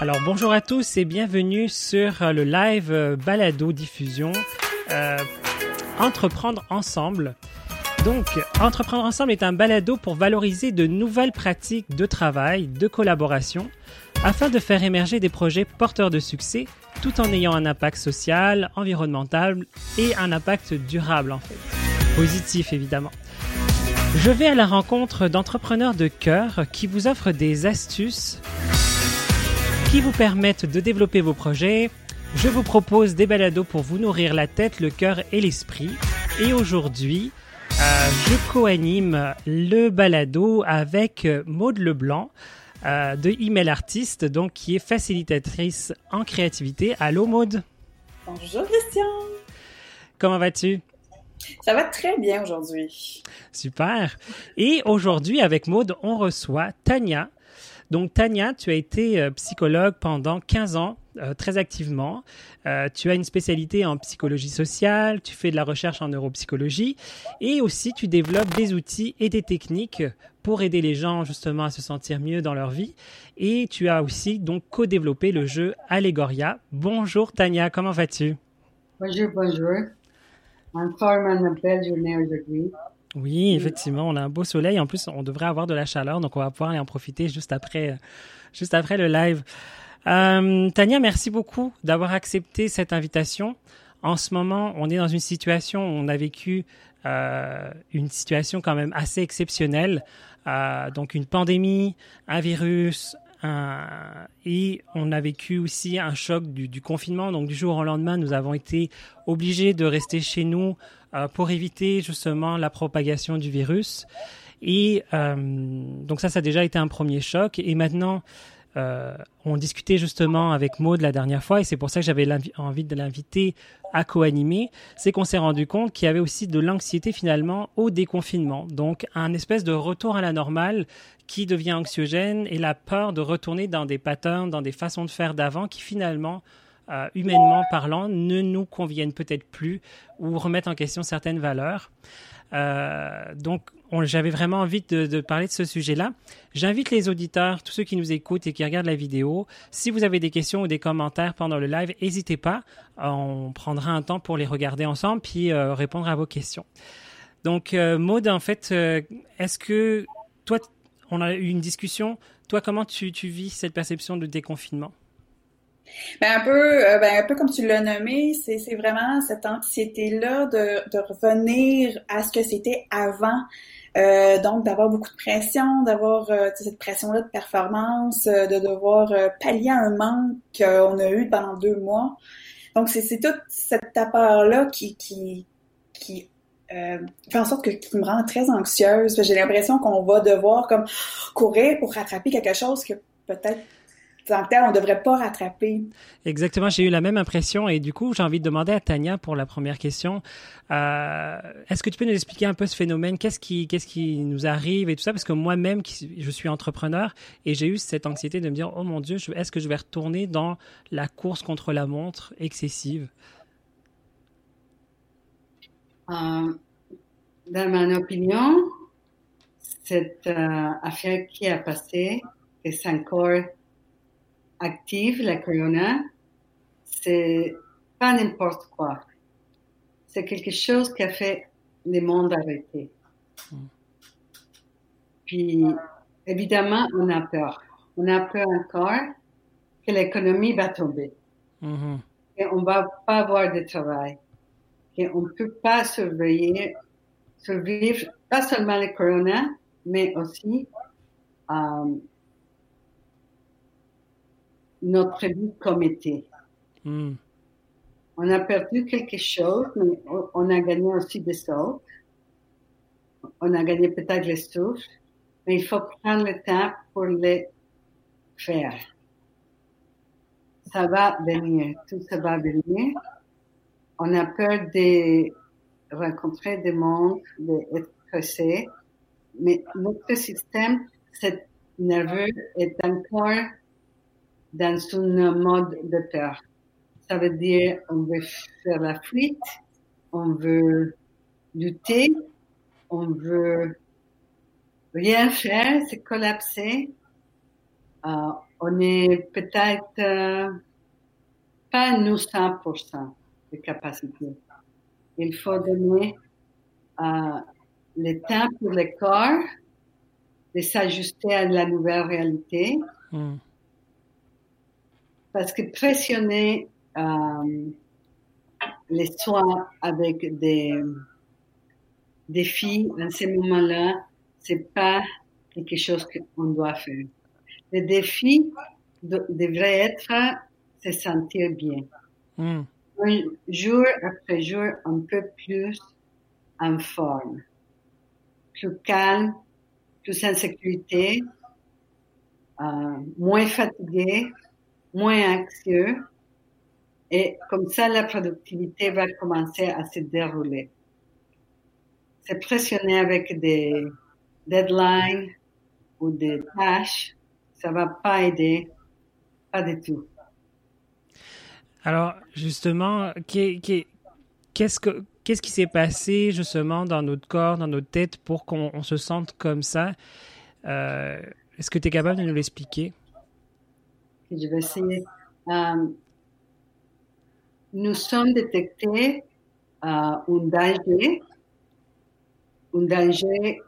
Alors bonjour à tous et bienvenue sur euh, le live euh, balado diffusion euh, Entreprendre ensemble. Donc Entreprendre ensemble est un balado pour valoriser de nouvelles pratiques de travail, de collaboration, afin de faire émerger des projets porteurs de succès tout en ayant un impact social, environnemental et un impact durable en fait. Positif évidemment. Je vais à la rencontre d'entrepreneurs de cœur qui vous offrent des astuces qui vous permettent de développer vos projets. Je vous propose des balados pour vous nourrir la tête, le cœur et l'esprit. Et aujourd'hui, euh, je co-anime le balado avec Maude Leblanc euh, de Email Artist, donc qui est facilitatrice en créativité. Allô Maude? Bonjour Christian Comment vas-tu? Ça va très bien aujourd'hui. Super. Et aujourd'hui, avec Maude, on reçoit Tania, donc, Tania, tu as été euh, psychologue pendant 15 ans, euh, très activement. Euh, tu as une spécialité en psychologie sociale, tu fais de la recherche en neuropsychologie et aussi tu développes des outils et des techniques pour aider les gens justement à se sentir mieux dans leur vie. Et tu as aussi donc co-développé le jeu Allegoria. Bonjour Tania, comment vas-tu? Bonjour, bonjour. En forme, une belle journée aujourd'hui. Oui, effectivement, on a un beau soleil. En plus, on devrait avoir de la chaleur, donc on va pouvoir en profiter juste après, juste après le live. Euh, Tania, merci beaucoup d'avoir accepté cette invitation. En ce moment, on est dans une situation où on a vécu euh, une situation quand même assez exceptionnelle. Euh, donc une pandémie, un virus, et on a vécu aussi un choc du, du, confinement. Donc du jour au lendemain, nous avons été obligés de rester chez nous euh, pour éviter justement la propagation du virus. Et euh, donc ça, ça a déjà été un premier choc. Et maintenant, euh, on discutait justement avec Maud la dernière fois, et c'est pour ça que j'avais envie de l'inviter à co-animer, c'est qu'on s'est rendu compte qu'il y avait aussi de l'anxiété finalement au déconfinement. Donc un espèce de retour à la normale qui devient anxiogène et la peur de retourner dans des patterns, dans des façons de faire d'avant qui finalement euh, humainement parlant, ne nous conviennent peut-être plus ou remettent en question certaines valeurs. Euh, donc, j'avais vraiment envie de, de, parler de ce sujet-là. J'invite les auditeurs, tous ceux qui nous écoutent et qui regardent la vidéo, si vous avez des questions ou des commentaires pendant le live, n'hésitez pas. On prendra un temps pour les regarder ensemble puis euh, répondre à vos questions. Donc, euh, Maud, en fait, euh, est-ce que toi, on a eu une discussion. Toi, comment tu, tu vis cette perception de déconfinement? Ben un peu, euh, ben un peu comme tu l'as nommé, c'est, vraiment cette anxiété-là de, de revenir à ce que c'était avant. Euh, donc d'avoir beaucoup de pression, d'avoir euh, cette pression-là de performance, de devoir pallier un manque qu'on a eu pendant deux mois. Donc c'est, toute cette peur-là qui, qui, qui fait en sorte que qui me rend très anxieuse. J'ai l'impression qu'on va devoir comme courir pour rattraper quelque chose que peut-être en on ne devrait pas rattraper. Exactement, j'ai eu la même impression et du coup, j'ai envie de demander à Tania pour la première question. Euh, est-ce que tu peux nous expliquer un peu ce phénomène? Qu'est-ce qui, qu'est-ce qui nous arrive et tout ça? Parce que moi-même, je suis entrepreneur et j'ai eu cette anxiété de me dire, oh mon Dieu, est-ce que je vais retourner dans la course contre la montre excessive? Euh, Dans mon opinion, cette euh, affaire qui a passé est encore active, la corona, c'est pas n'importe quoi. C'est quelque chose qui a fait le monde arrêter. Puis, évidemment, on a peur. On a peur encore que l'économie va tomber. Mm-hmm. Et on va pas avoir de travail. Et on peut pas surveiller, survivre, pas seulement le corona, mais aussi euh, notre vie comme était. Hmm. On a perdu quelque chose, mais on a gagné aussi des autres. On a gagné peut-être les souffles, mais il faut prendre le temps pour les faire. Ça va venir, tout ça va venir. On a peur de rencontrer des mondes, d'être pressé, mais notre système, cet nerveux est encore dans un mode de peur. Ça veut dire on veut faire la fuite, on veut lutter, on veut rien faire, c'est collapser. Euh, on est peut-être euh, pas nous 100% de capacité. Il faut donner euh, le temps pour le corps de s'ajuster à la nouvelle réalité. Hmm. Parce que pressionner euh, les soins avec des défis en ce moment-là, c'est pas quelque chose qu'on doit faire. Le défi devrait être se sentir bien. Hmm. Jour après jour, un peu plus en forme, plus calme, plus en sécurité, euh, moins fatigué, moins anxieux. Et comme ça, la productivité va commencer à se dérouler. C'est pressionner avec des deadlines ou des tâches, ça va pas aider, pas du tout. Alors, justement, qu'est-ce que qu'est-ce qui s'est passé justement dans notre corps, dans notre tête pour qu'on se sente comme ça? Euh, Est-ce que tu es capable de nous l'expliquer? Je vais essayer. Euh, nous sommes détectés euh, un danger, un danger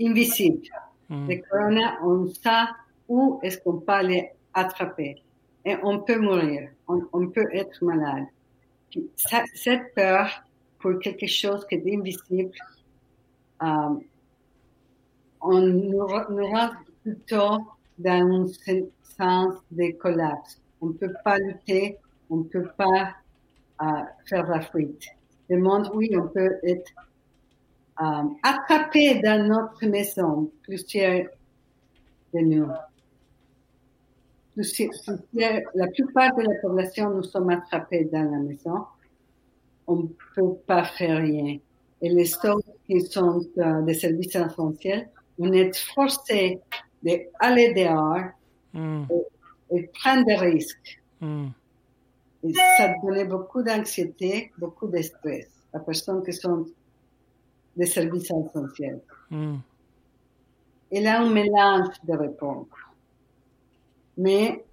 invisible. Hmm. Le corona, on sait où est-ce qu'on peut aller attraper et on peut mourir, on, peut être malade. cette peur pour quelque chose qui est invisible, euh, on nous, rend plutôt dans un sens de collapse. On ne peut pas lutter, on ne peut pas euh, faire la fuite. Le monde, oui, on peut être euh, attrapé dans notre maison, plusieurs de nous. La plupart de la population, nous sommes attrapés dans la maison on ne peut pas faire rien. Et les stocks qui sont euh, des services essentiels, on est forcé d'aller dehors hmm. et, prendre des risques. Hmm. Et ça donnait beaucoup d'anxiété, beaucoup de stress à personnes qui sont des services essentiels. Hmm. Et là, on mélange de réponses. Mais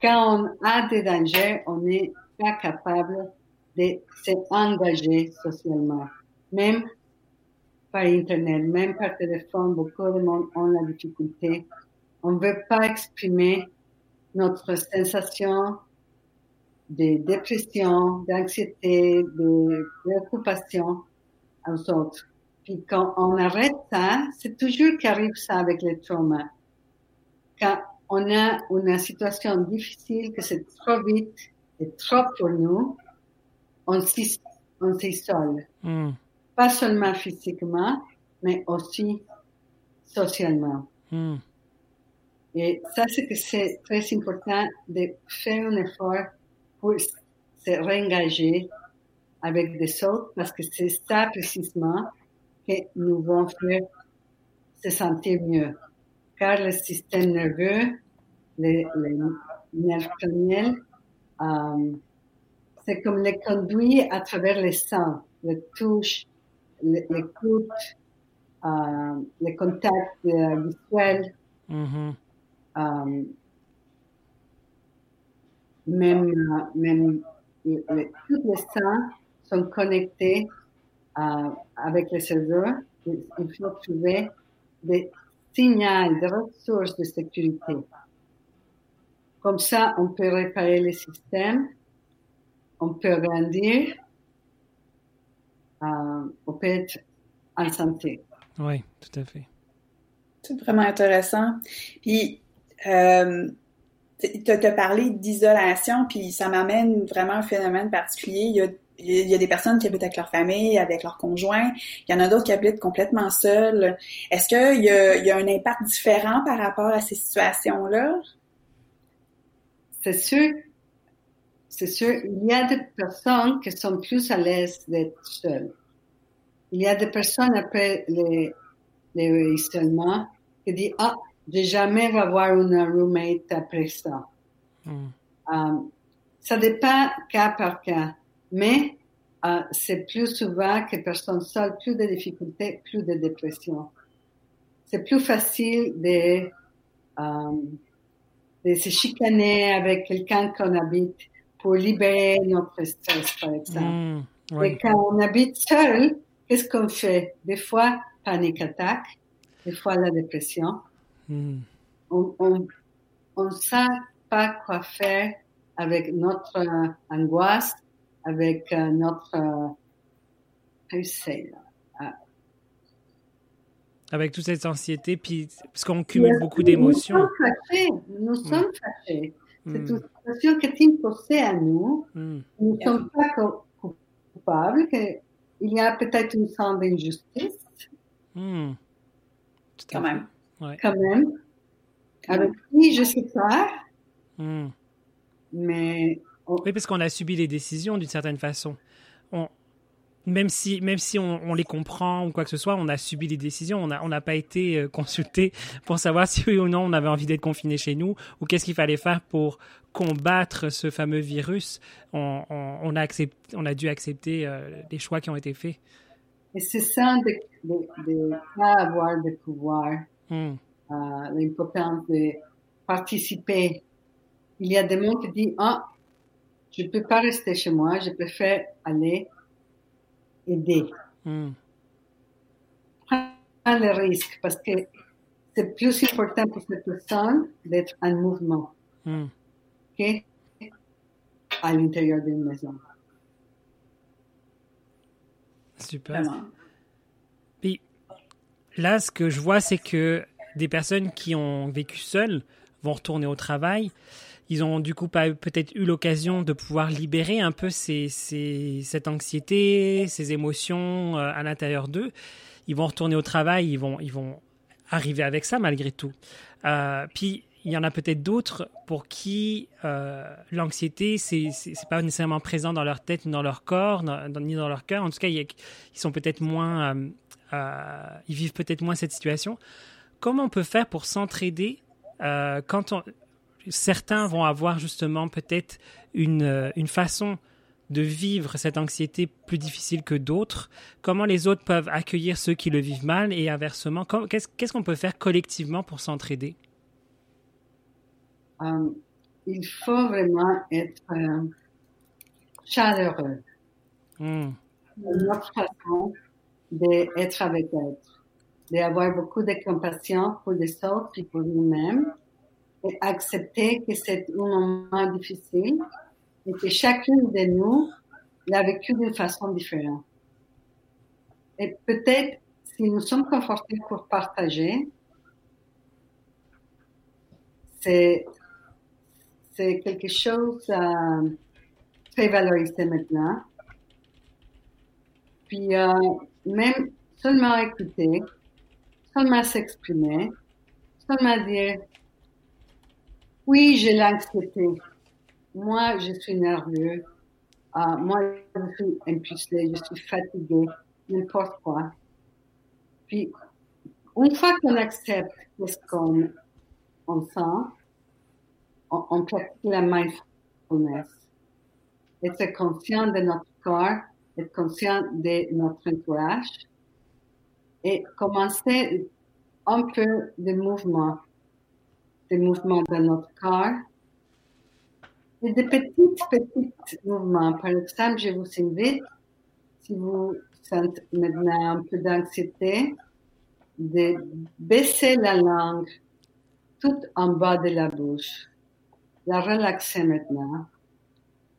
quand on a des dangers, on n'est pas capable de s'engager socialement. Même par Internet, même par téléphone, beaucoup de monde ont la difficulté. On ne veut pas exprimer notre sensation de dépression, d'anxiété, de préoccupation aux autres. Puis quand on arrête ça, c'est toujours qu'arrive ça avec les traumas. Quand on a une situation difficile, que c'est trop vite et trop pour nous, on s'isole. Pas seulement physiquement, mais aussi socialement. Mm. Et ça, c'est que c'est très important de faire un effort pour se réengager avec des autres parce que c'est ça précisément que nous vont faire se sentir mieux. Car le système nerveux, les, les nerfs crâniens, euh, c'est comme les conduits à travers les sens, les touches, l'écoute, euh, les contacts euh, visuels. Mm-hmm. Euh, même, euh, même tous les sens sont connectés euh, avec le cerveau. Il faut trouver des signaux, des ressources de sécurité. Comme ça, on peut réparer le système on peut grandir, euh, en santé. Oui, tout à fait. C'est vraiment intéressant. Puis, euh, tu as parlé d'isolation, puis ça m'amène vraiment à un phénomène particulier. Il y, a, il y a des personnes qui habitent avec leur famille, avec leur conjoint. Il y en a d'autres qui habitent complètement seuls. Est-ce qu'il y a, il y a un impact différent par rapport à ces situations-là? C'est sûr c'est sûr, il y a des personnes qui sont plus à l'aise d'être seules. Il y a des personnes après les, les qui disent, ah, je jamais vais avoir une roommate après ça. Hmm. Euh, ça dépend cas par cas, mais euh, c'est plus souvent que personnes seules, plus de difficultés, plus de dépression. C'est plus facile de euh, de se chicaner avec quelqu'un qu'on habite pour libérer notre stress, par exemple. Ouais. Et quand on habite seul, qu'est-ce qu'on fait? Des fois, panique attaque, des fois la dépression. Hmm. On on, on sait pas quoi faire avec notre euh, angoisse, avec euh, notre euh, that? Avec toute cette anxiété, puis parce qu'on cumule beaucoup d'émotions. Nous sommes fâchés. Nous sommes fâchés. C'est Hmm. une situation qui est imposée à nous. Hmm. Nous ne sommes pas co- coupables. que il y a peut-être une sorte d'injustice, à Quand même. Ouais. quand même. Avec qui, je sais pas, mais on- Oui, parce qu'on a subi les décisions d'une certaine façon. On, même si, même si on, on les comprend ou quoi que ce soit, on a subi les décisions. On n'a on n'a pas été euh, consulté pour savoir si oui ou non on avait envie d'être confiné chez nous ou qu'est-ce qu'il fallait faire pour combattre ce fameux virus. On, a, accepté, on a dû accepter euh, les choix qui ont été faits. et c'est ça de ne pas avoir de pouvoir, Hmm. euh, l'importance de participer. Il y a des gens qui disent, ah, je ne peux pas rester chez moi, je préfère aller aider. Hmm. Prends le risque parce que c'est plus important pour cette personne d'être en mouvement Hmm. que à l'intérieur d'une maison. Super. Vraiment. Puis là, ce que je vois, c'est que des personnes qui ont vécu seules vont retourner au travail. Ils ont du coup peut-être eu l'occasion de pouvoir libérer un peu cette anxiété, ces émotions euh, à l'intérieur d'eux. Ils vont retourner au travail, ils vont, arriver avec ça malgré tout. Euh, puis il y en a peut-être d'autres pour qui euh, l'anxiété, c'est c'est pas nécessairement présent dans leur tête, ni dans leur corps, ni dans leur cœur. En tout cas, ils sont peut-être moins, ils vivent peut-être moins cette situation. Comment on peut faire pour s'entraider quand on, certains vont avoir justement peut-être une, euh, une façon de vivre cette anxiété plus difficile que d'autres Comment les autres peuvent accueillir ceux qui le vivent mal et inversement Qu'est-ce qu'on peut faire collectivement pour s'entraider? Euh, il faut vraiment être euh, chaleureux. Hmm. C'est notre façon d'être avec l'autre, d'avoir beaucoup de compassion pour les autres et pour nous-mêmes, accepter que c'est un moment difficile et que chacune de nous l'a vécu d'une façon différente. Et peut-être, si nous sommes confortés pour partager, c'est, quelque chose euh, très maintenant. Puis euh, même seulement écouter, seulement s'exprimer, seulement dire oui, j'ai l'anxiété. Moi, je suis nerveux. Euh, moi, je suis impulsé, je suis fatigué, n'importe quoi. Puis, une fois qu'on accepte ce qu'on on sent, on, on pratique la mindfulness. Être conscient de notre corps, être conscient de notre entourage et commencer un peu de mouvement, des mouvements de notre corps et des petits, petits mouvements. Par exemple, je vous invite, si vous sentez maintenant un peu d'anxiété, de baisser la langue tout en bas de la bouche. La relaxer maintenant.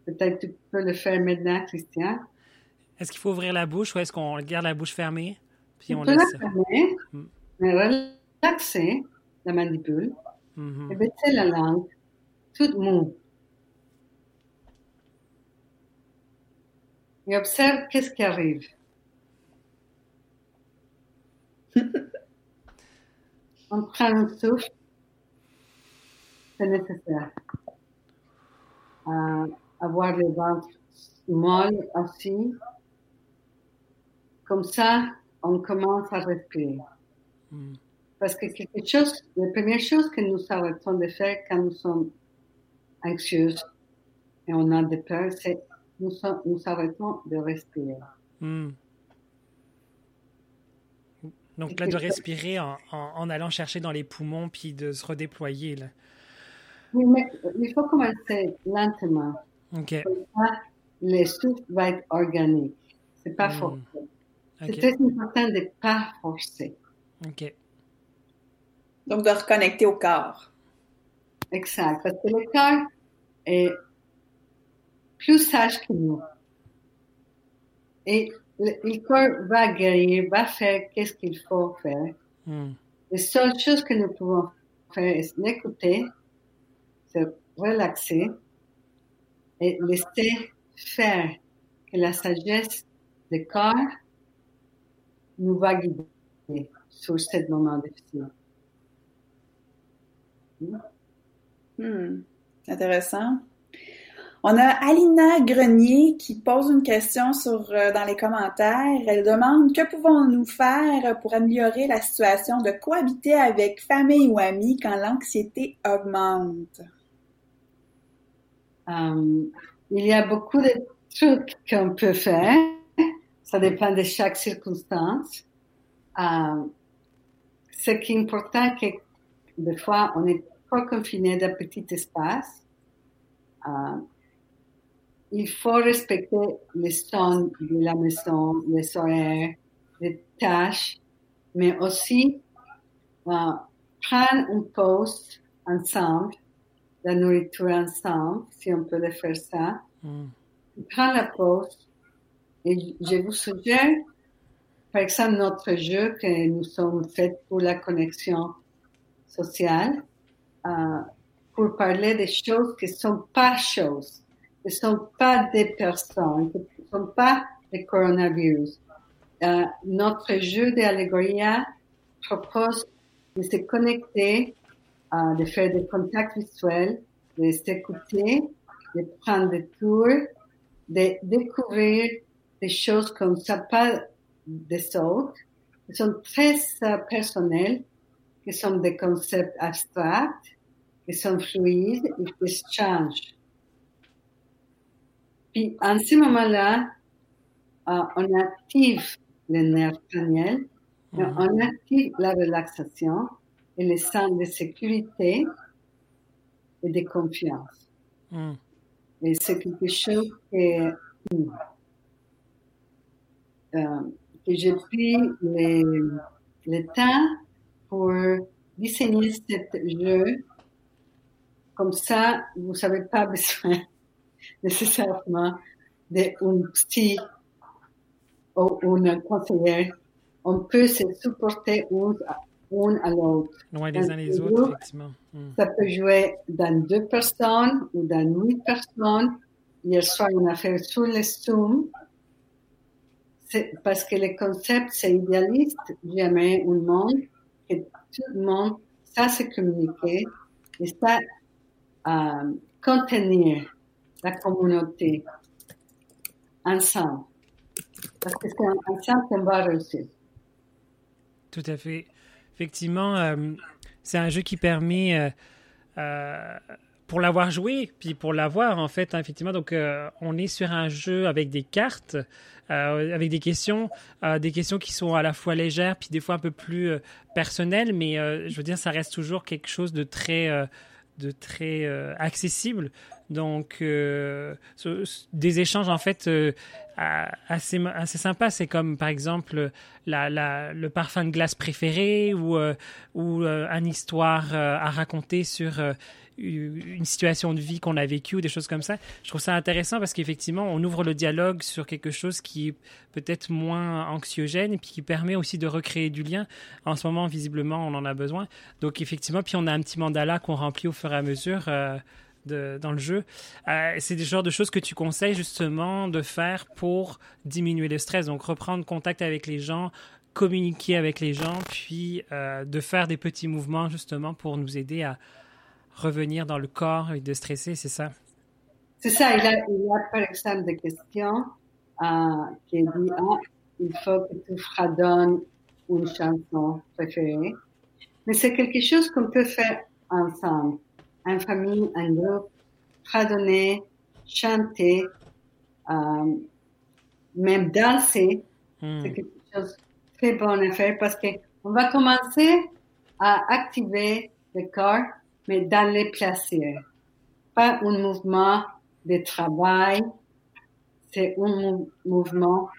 Peut-être tu peux le faire maintenant, Christian. Est-ce qu'il faut ouvrir la bouche ou est-ce qu'on garde la bouche fermée puis on laisse la fermer, Mm. mais relaxer la mandibule Et baisser la langue toute mou. Et observe qu'est-ce qui arrive. On prend un souffle, c'est nécessaire. Euh, avoir le ventre molle aussi. Comme ça, on commence à respirer. Hmm. Parce que quelque chose, la première chose que nous arrêtons de faire quand nous sommes anxieux et on a des peurs, c'est nous, sommes- nous arrêtons de respirer. Hmm. Donc là, de respirer en, en- en allant chercher dans les poumons puis de se redéployer. Là. il faut commencer lentement. OK. le souffle va être organique. C'est pas hmm. forcé. C'est très important de ne pas forcer. OK. Donc, de reconnecter au corps. Exact. Parce que le corps est plus sage que nous. Et le, corps va guérir, va faire qu'est-ce qu'il faut faire. Hmm. Les seules choses que nous pouvons faire est l'écouter, se relaxer et laisser faire que la sagesse du corps nous va guider sur ce moment difficile. Hmm. Intéressant. On a Alina Grenier qui pose une question sur, euh, dans les commentaires. Elle demande que pouvons-nous faire pour améliorer la situation de cohabiter avec famille ou amis quand l'anxiété augmente? Euh, il y a beaucoup de trucs qu'on peut faire. Ça dépend de chaque circonstance. Euh, ce qui est important, c'est que des fois, on est pas confiné dans petit espace. Euh, il faut respecter les sons de la maison, les horaires, les tâches, mais aussi euh, prendre une pause ensemble, la nourriture ensemble, si on peut le faire ça. Mm. Prendre la pause et je vous suggère, par exemple, notre jeu que nous sommes faits pour la connexion sociale, pour parler des choses qui ne sont pas choses ne sont pas des personnes, ne sont pas des coronavirus. Euh, notre jeu d'allégoria propose de se connecter, euh, de faire des contacts visuels, de s'écouter, de prendre des tours, de découvrir des choses comme ça, pas des autres, qui sont très euh, personnels, qui sont des concepts abstracts, qui sont fluides et qui changent. Puis, en ce moment-là, euh, on active le nerf crâniens, mhm. on active la relaxation et le sens de sécurité et de confiance. Mhm. Et c'est quelque chose que, euh, que j'ai pris le, le, temps pour disséminer ce jeu. Comme ça, vous n'avez pas besoin nécessairement d'un psy ou un conseiller. On peut se supporter un à l'autre. Loin les uns les autres, effectivement. Hmm. Ça peut jouer dans deux personnes ou dans huit personnes. Hier soir, on a fait sur le Zoom. Parce que le concept, c'est idéaliste. J'aimerais un monde que tout le monde ça se communiquer et ça euh, contenir la communauté ensemble. Parce que c'est ensemble qu'on va réussir. Tout à fait. Effectivement, euh, c'est un jeu qui permet, euh, pour l'avoir joué, puis pour l'avoir en fait, effectivement, donc on est sur un jeu avec des cartes, avec des questions, des questions qui sont à la fois légères, puis des fois un peu plus personnelles, mais je veux dire, ça reste toujours quelque chose de très de très accessible donc, euh, des échanges en fait euh, assez, assez sympas. C'est comme par exemple la, le parfum de glace préféré ou, euh, ou une histoire à raconter sur une situation de vie qu'on a vécue ou des choses comme ça. Je trouve ça intéressant parce qu'effectivement, on ouvre le dialogue sur quelque chose qui est peut-être moins anxiogène et puis qui permet aussi de recréer du lien. En ce moment, visiblement, on en a besoin. Donc, effectivement, puis on a un petit mandala qu'on remplit au fur et à mesure dans le jeu. Euh, c'est des genres de choses que tu conseilles justement de faire pour diminuer le stress. Donc reprendre contact avec les gens, communiquer avec les gens, puis euh, de faire des petits mouvements justement pour nous aider à revenir dans le corps et de stresser, c'est ça? C'est ça. Il y, a, par exemple des questions euh, qui disent ah, il faut que tu fredonnes une chanson préférée. Mais c'est quelque chose qu'on peut faire ensemble en famille, en groupe, fredonner, chanter, euh, même danser. Hmm. C'est quelque chose de très bon à faire parce qu'on va commencer à activer le corps, mais dans les plaisirs. pas un mouvement de travail, c'est un mouvement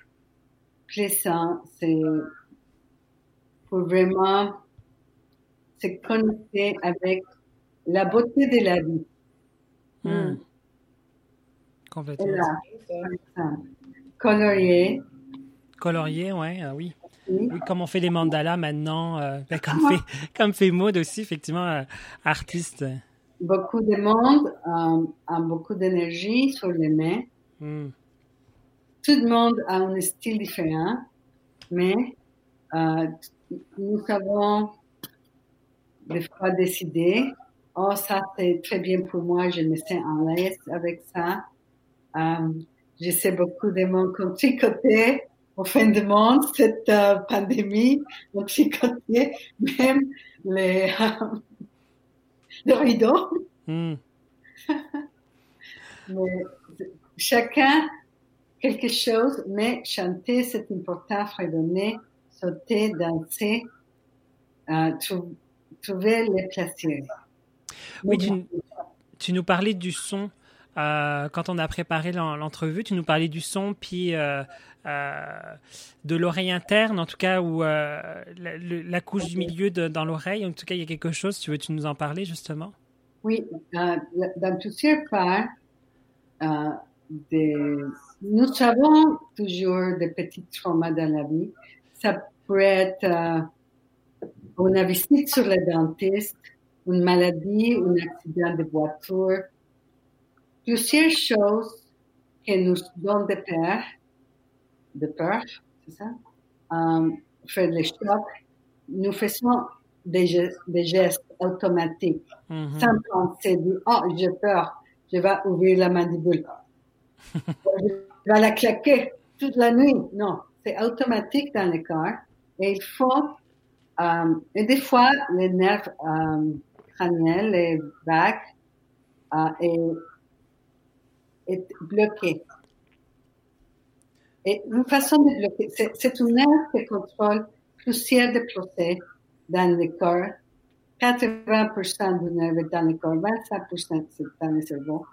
plaisant, c'est pour vraiment se connecter avec la beauté de la vie. Hmm. Complètement. colorier. Colorier, ouais, ah oui. Comme on fait les mandalas maintenant, euh, ben, comme, fait, comme fait Maud aussi, effectivement, euh, artiste. Beaucoup de monde euh, a beaucoup d'énergie sur les mains. Hmm. Tout le monde a un style différent, mais nous avons des fois décidé, oh ça c'est très bien pour moi, je me sens en l'aise avec ça. Euh, je sais beaucoup de monde qui ont au fin du monde, cette euh, pandémie, ont tricoté même les, euh, le rideau. Hmm. mais chacun quelque chose, mais chanter, c'est important, fredonner, sauter, danser, euh, trouver les plaisirs. Oui, tu, nous parlais du son. Euh, quand on a préparé l'entrevue, tu nous parlais du son, puis euh, de l'oreille interne, en tout cas, ou la, couche du milieu dans l'oreille. En tout cas, il y a quelque chose. Tu veux tu nous en parler justement? Oui, dans plusieurs cas, des, nous avons toujours des petits traumas dans la vie. Ça peut être euh, une visite sur le dentiste, une maladie, un accident de voiture, plusieurs choses qui nous donnent de peur, de peur, c'est ça, euh, faire les chocs. Nous faisons des gestes, des gestes automatiques, mm-hmm. sans penser, oh, j'ai peur, je vais ouvrir la mandibule je vais la claquer toute la nuit. Non, c'est automatique dans le corps. Et il faut, euh, et des fois, les nerfs euh, crâniens, les vagues, euh, est, est bloqué. Et une façon de bloquer, c'est un nerf qui contrôle plusieurs de procès dans le corps. 80% du nerf est dans le corps, 25% c'est dans le cerveau.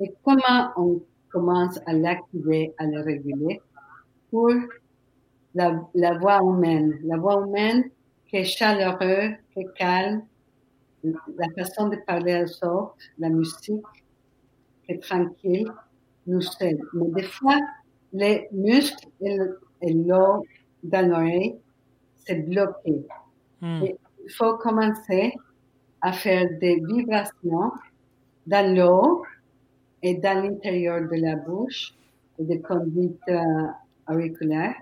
Et comment on commence à l'activer, à le réguler? Pour la, voix humaine. La voix humaine qui est chaleureuse, qui est calme, la façon de parler à autres, la musique est tranquille, nous aide. Mais des fois, les muscles et l'eau dans l'oreille, c'est bloqué. Hmm. il faut commencer à faire des vibrations dans l'eau et dans l'intérieur de la bouche et des conduites euh, auriculaires.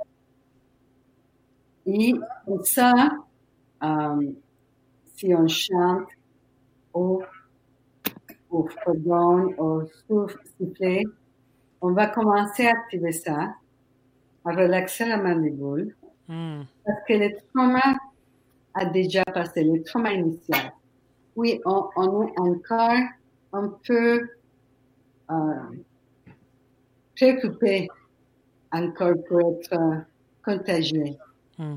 Et ça, euh, si on chante ou, ou fredonne ou souffle, on va commencer à activer ça, à relaxer la mandibule, hmm. parce que le trauma a déjà passé, le trauma initial. Oui, on, on est encore un peu euh, préoccupé encore pour être euh, contagieux. Hmm.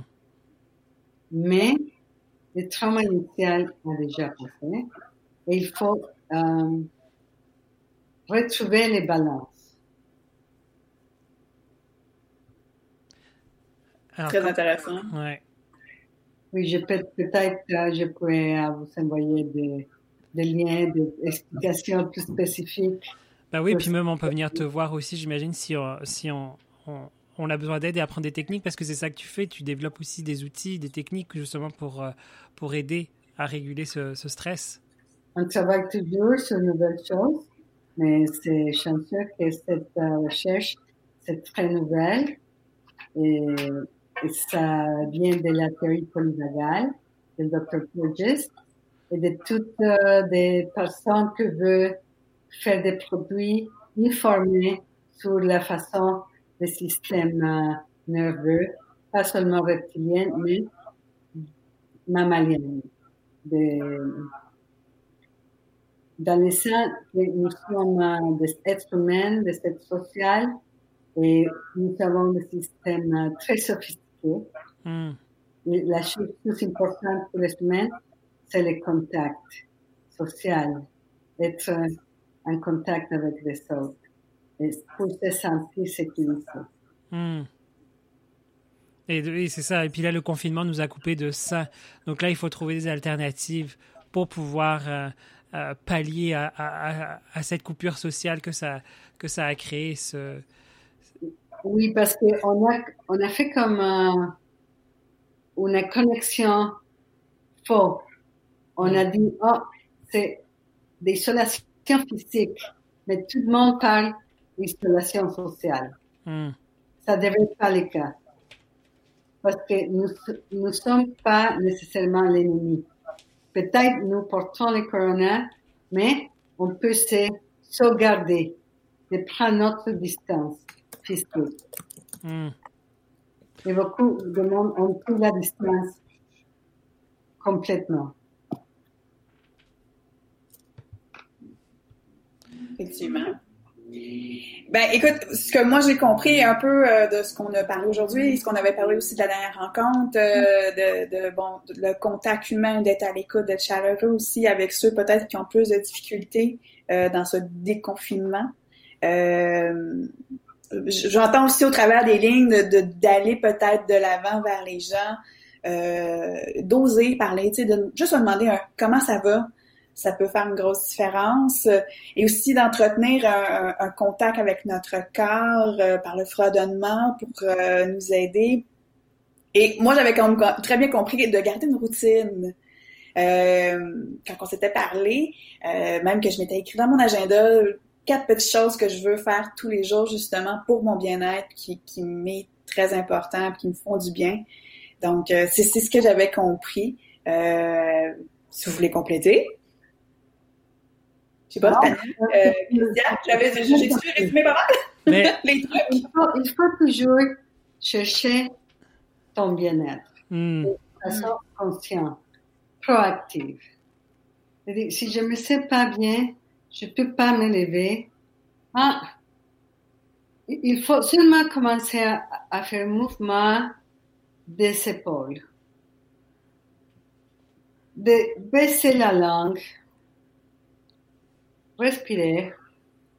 Mais le trauma initial a déjà passé et il faut euh, retrouver les balances. Très intéressant. Ouais. Oui, je peux peut-être, je pourrais vous envoyer des, des liens, des explications plus spécifiques bah oui, puis même on peut venir te voir aussi, j'imagine, si, on, si on, on, a besoin d'aide et apprendre des techniques, parce que c'est ça que tu fais, tu développes aussi des outils, des techniques justement pour, euh, pour aider à réguler ce, ce stress. On travaille toujours sur de nouvelles choses, mais c'est chanceux que cette euh, recherche, c'est très nouvelle et, ça vient de la théorie polyvagale de Dr. Burgess et de toutes euh, les personnes qui veulent faire des produits informés sur la façon du système euh, nerveux, pas seulement reptilien, mais mammalien. Dans le sens nous sommes euh, des êtres humains, des êtres sociaux, et nous avons des systèmes euh, très sophistiqués. Hmm. La chose plus importante pour les humains, c'est le contact social. Être en contact avec les autres et pour se sentir sécurisé. Hmm. Et, oui, c'est ça. Et puis là, le confinement nous a coupé de ça. Donc là, il faut trouver des alternatives pour pouvoir euh, euh, pallier à, à, à, cette coupure sociale que ça, que ça a créé. Ce... Oui, parce qu'on a, on a fait comme un, une connexion faux. On a dit, oh, c'est des solutions physiques, mais tout le monde parle d'isolation sociale. Hmm. Ça ne devrait pas le cas. Parce que nous ne sommes pas nécessairement l'ennemi. Peut-être nous portons le corona, mais on peut se sauvegarder, de prendre notre distance physique. Hmm. Et beaucoup de monde ont pris la distance complètement. Effectivement. Ben, écoute, ce que moi j'ai compris un peu euh, de ce qu'on a parlé aujourd'hui, ce qu'on avait parlé aussi de la dernière rencontre, euh, de, bon, le contact humain, d'être à l'écoute, d'être chaleureux aussi avec ceux peut-être qui ont plus de difficultés euh, dans ce déconfinement. J'entends aussi au travers des lignes d'aller peut-être de l'avant vers les gens, d'oser parler, de juste demander comment ça va, ça peut faire une grosse différence. Et aussi d'entretenir un, contact avec notre corps euh, par le fredonnement pour euh, nous aider. Et moi, j'avais très bien compris de garder une routine. Euh, quand on s'était parlé, même que je m'étais écrit dans mon agenda quatre petites choses que je veux faire tous les jours justement pour mon bien-être qui, qui m'est très important, qui me font du bien. Donc, c'est ce que j'avais compris. si vous voulez compléter. Je sais pas, euh, j'avais, j'ai résumé pas mal. Mais... Les trucs. Il faut, il faut, toujours chercher ton bien-être mm. de façon consciente, proactive. si je me sens pas bien, je peux pas me lever. Ah, il faut seulement commencer à, à faire un mouvement des épaules, de baisser la langue, respirer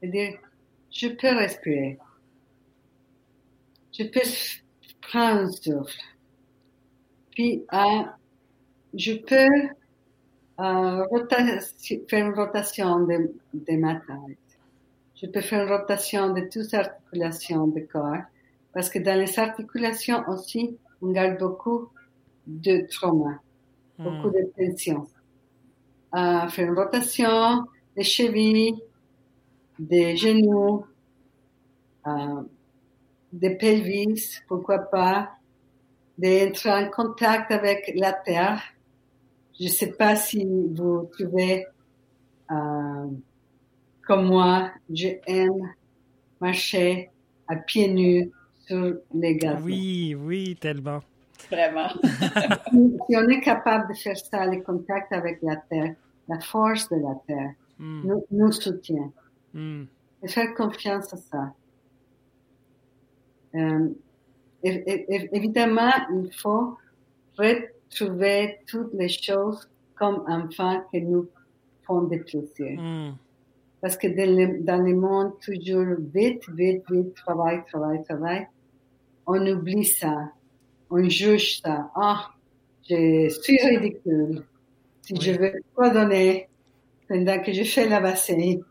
et dire, je peux respirer. Je peux prendre un souffle. Puis, euh, je peux euh, faire une rotation de, de, ma tête. Je peux faire une rotation de toutes les articulations du corps. Parce que dans les articulations aussi, on garde beaucoup de trauma, beaucoup hmm. de tension. Euh, faire une rotation des chevilles, des genoux, euh, des pelvis, pourquoi pas, d'être en contact avec la terre. Je ne sais pas si vous trouvez euh, comme moi, j'aime marcher à pieds nus sur les gazons. Oui, oui, tellement. Vraiment. si on est capable de faire ça, le contact avec la terre, la force de la terre, Hmm. nous, nous, soutient. Mm. Et faire confiance à ça. Euh, évidemment, il faut retrouver toutes les choses comme enfants qui nous font des plaisirs. Mm. Parce que dans le, dans le, monde toujours vite, vite, vite, travail, travail, travail, on oublie ça. On juge ça. Ah, je suis ridicule. Si je veux pas donner, pendant que je fais la bassine.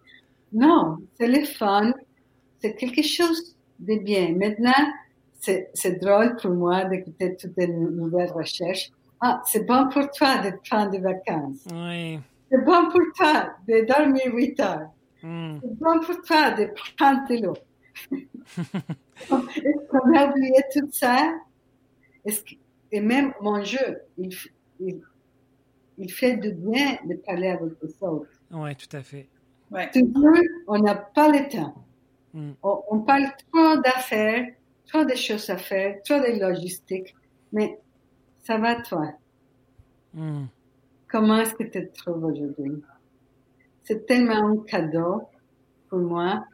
Non, c'est le fun, c'est quelque chose de bien. Maintenant, c'est drôle pour moi d'écouter toutes les nouvelles recherches. Ah, c'est bon pour toi de prendre des vacances. Oui. C'est bon pour toi de dormir 8 heures. Hmm. C'est bon pour toi de prendre de l'eau. Est-ce qu'on a oublié tout ça? et même mon jeu, il, il, il fait du bien de parler avec les autres. Oui, tout à fait. Ouais. on n'a pas le temps. Mm. On, parle trop d'affaires, trop de choses à faire, trop de logistique, mais ça va toi? Mm. Comment est-ce que tu te trouves aujourd'hui? C'est tellement un cadeau pour moi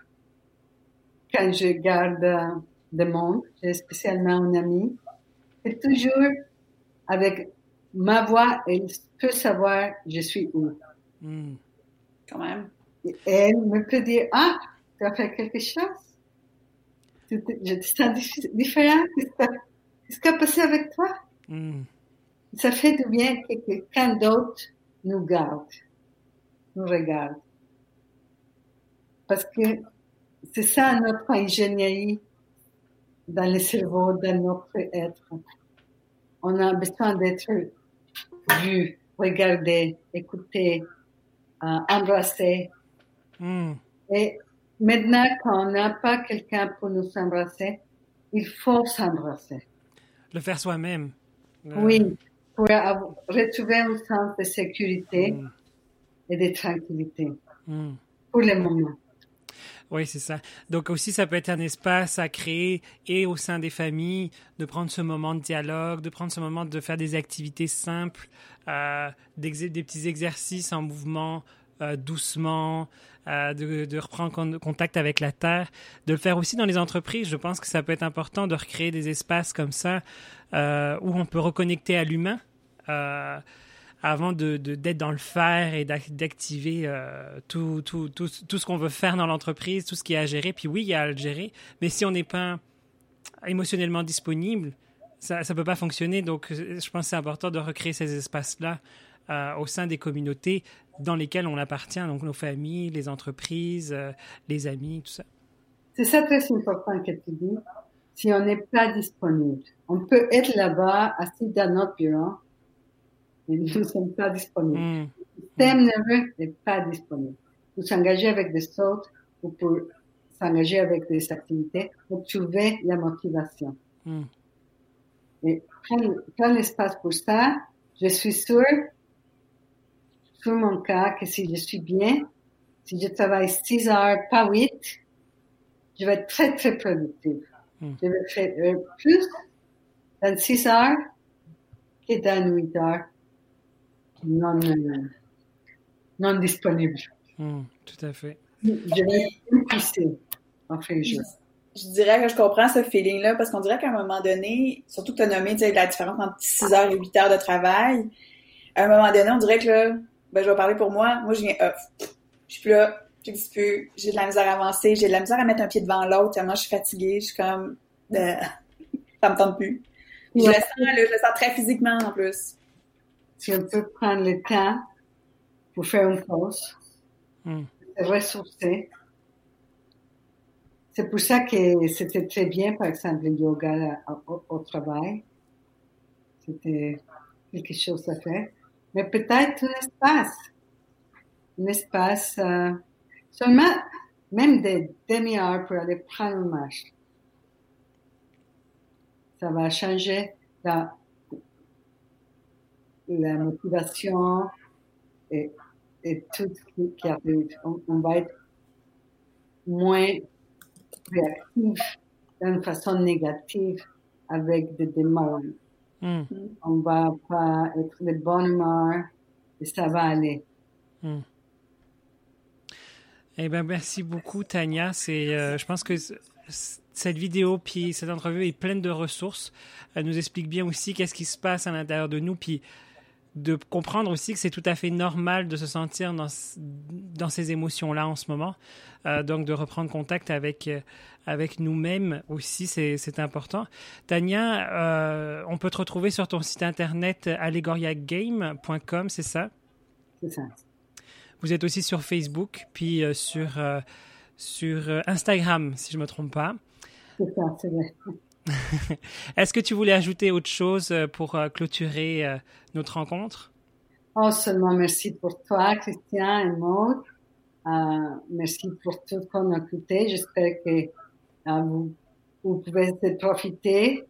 quand je garde le monde, j'ai spécialement un ami, et toujours avec ma voix, elle peut savoir je suis où. Mm. Quand même. elle me peut dire, ah, tu as fait quelque chose? Je te sens différent. Qu'est-ce qui a passé avec toi? Hmm. Ça fait du bien que quelqu'un d'autre nous garde, nous regarde. Parce que c'est ça notre ingénierie dans le cerveau, dans notre être. On a besoin d'être vu, regardé, écouté, euh, embrassé. Hmm. Et maintenant, quand on n'a pas quelqu'un pour nous embrasser, il faut s'embrasser. Le faire soi-même. Oui, pour retrouver un sens de sécurité hmm. et de tranquillité hmm. pour le moment. Oui, c'est ça. Donc aussi, ça peut être un espace à créer et au sein des familles, de prendre ce moment de dialogue, de prendre ce moment de faire des activités simples, euh, des, petits exercices en mouvement, euh, doucement, euh, de, reprendre contact avec la terre, de le faire aussi dans les entreprises. Je pense que ça peut être important de recréer des espaces comme ça où on peut reconnecter à l'humain. Euh, avant de, d'être dans le faire et d'activer euh, tout, tout, tout, tout, ce qu'on veut faire dans l'entreprise, tout ce qui est à gérer. Puis oui, il y a à le gérer, mais si on n'est pas émotionnellement disponible, ça ne peut pas fonctionner. Donc, je pense que c'est important de recréer ces espaces-là euh, au sein des communautés dans lesquelles on appartient, donc nos familles, les entreprises, euh, les amis, tout ça. C'est ça très important que tu dis. Si on n'est pas disponible, on peut être là-bas, assis dans notre bureau, nous ne sommes pas disponibles. Mm. Le système nerveux n'est pas disponible. Pour s'engager avec des autres ou pour s'engager avec des activités, pour trouver la motivation. Mm. Et prendre, l'espace pour ça, je suis sûre, sur mon cas, que si je suis bien, si je travaille 6 heures, pas 8, je vais être très, très productive. Mm. Je vais faire plus dans 6 heures que dans 8 heures non, non disponible. Hmm, tout à fait. Je vais en fait, je... je dirais que je comprends ce feeling-là parce qu'on dirait qu'à un moment donné, surtout que tu as nommé la différence entre 6 heures et 8 heures de travail, à un moment donné, on dirait que là, ben, je vais parler pour moi, moi je viens off. Je suis plus là, je plus, j'ai de la misère à avancer, j'ai de la misère à mettre un pied devant l'autre, tellement je suis fatiguée, je suis comme, euh, ça me tente plus. Je, le sens, je le sens très physiquement en plus si on peut prendre le temps pour faire une pause, mm. ressourcer. C'est pour ça que c'était très bien, par exemple, le yoga au, travail. C'était quelque chose à faire. Mais peut-être un espace. Un espace, euh, seulement, même des demi-heures pour aller prendre une marche. Ça va changer la, la motivation et, et tout ce qui arrive. On, va être moins réactif d'une façon négative avec des demandes. Hmm. On va pas être de bonne humeur et ça va aller. Hmm. Eh ben, merci beaucoup, Tania. C'est, euh, je pense que cette vidéo puis cette entrevue est pleine de ressources. Elle nous explique bien aussi qu'est-ce qui se passe à l'intérieur de nous, puis de comprendre aussi que c'est tout à fait normal de se sentir dans, dans ces émotions-là en ce moment. Euh, donc, de reprendre contact avec, euh, avec nous-mêmes aussi, c'est important. Tania, euh, on peut te retrouver sur ton site internet allegoriagame.com, c'est ça? C'est ça. Vous êtes aussi sur Facebook, puis sur, sur Instagram, si je ne me trompe pas. C'est ça, c'est vrai. Est-ce que tu voulais ajouter autre chose euh, pour euh, clôturer euh, notre rencontre? Oh, seulement merci pour toi, Christian et Maud. merci pour tout qu'on a écouté. J'espère que vous, vous, pouvez profiter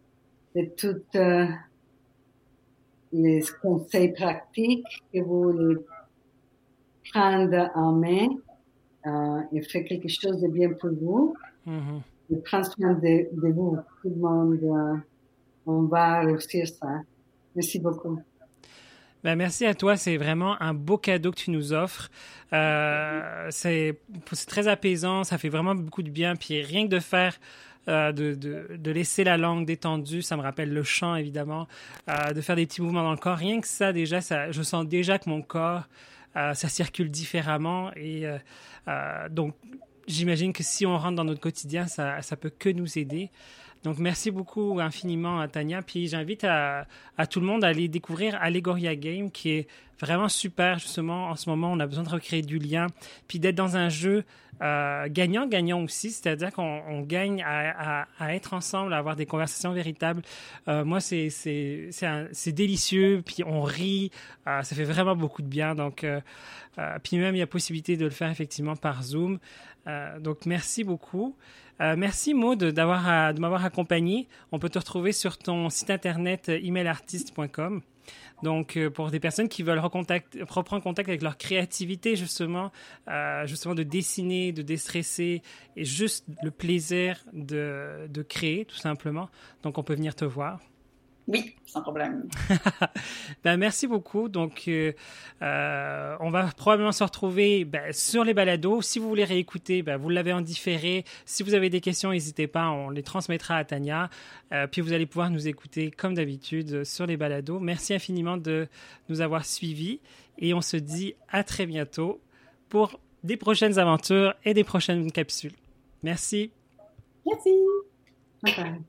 de tous les conseils pratiques que vous les prendre en main et faire quelque chose de bien pour vous. Mm-hmm de prendre soin de, vous. Tout le monde, euh, on va réussir ça. Merci beaucoup. Ben, merci à toi. C'est vraiment un beau cadeau que tu nous offres. Euh, c'est très apaisant. Ça fait vraiment beaucoup de bien. Puis rien que de faire euh, de, de, de, laisser la langue détendue, ça me rappelle le chant évidemment, de faire des petits mouvements dans le corps. Rien que ça, déjà, je sens déjà que mon corps ça circule différemment et donc j'imagine que si on rentre dans notre quotidien, ça, ça peut que nous aider. Donc, merci beaucoup infiniment à Tania. Puis, j'invite à, à, tout le monde à aller découvrir Allegoria Game, qui est vraiment super, justement. En ce moment, on a besoin de recréer du lien, puis d'être dans un jeu euh, gagnant-gagnant aussi, c'est-à-dire qu'on on gagne à, être ensemble, à avoir des conversations véritables. Euh, moi, c'est délicieux, puis on rit, euh, ça fait vraiment beaucoup de bien. Donc, puis même, il y a possibilité de le faire effectivement par Zoom. Donc, merci beaucoup. Merci Maud d'avoir de m'avoir accompagné. On peut te retrouver sur ton site internet emailartiste.com. Donc, euh, pour des personnes qui veulent reprendre contact avec leur créativité, justement, euh, justement de dessiner, de déstresser, et juste le plaisir de, de créer, tout simplement. Donc, on peut venir te voir. Oui, sans problème. ben, merci beaucoup. Donc, euh, euh, on va probablement se retrouver ben, sur les balados. Si vous voulez réécouter, ben, vous l'avez en différé. Si vous avez des questions, n'hésitez pas, on les transmettra à Tania. Euh, puis vous allez pouvoir nous écouter comme d'habitude sur les balados. Merci infiniment de nous avoir suivis et on se dit à très bientôt pour des prochaines aventures et des prochaines capsules. Merci. Merci. Bye.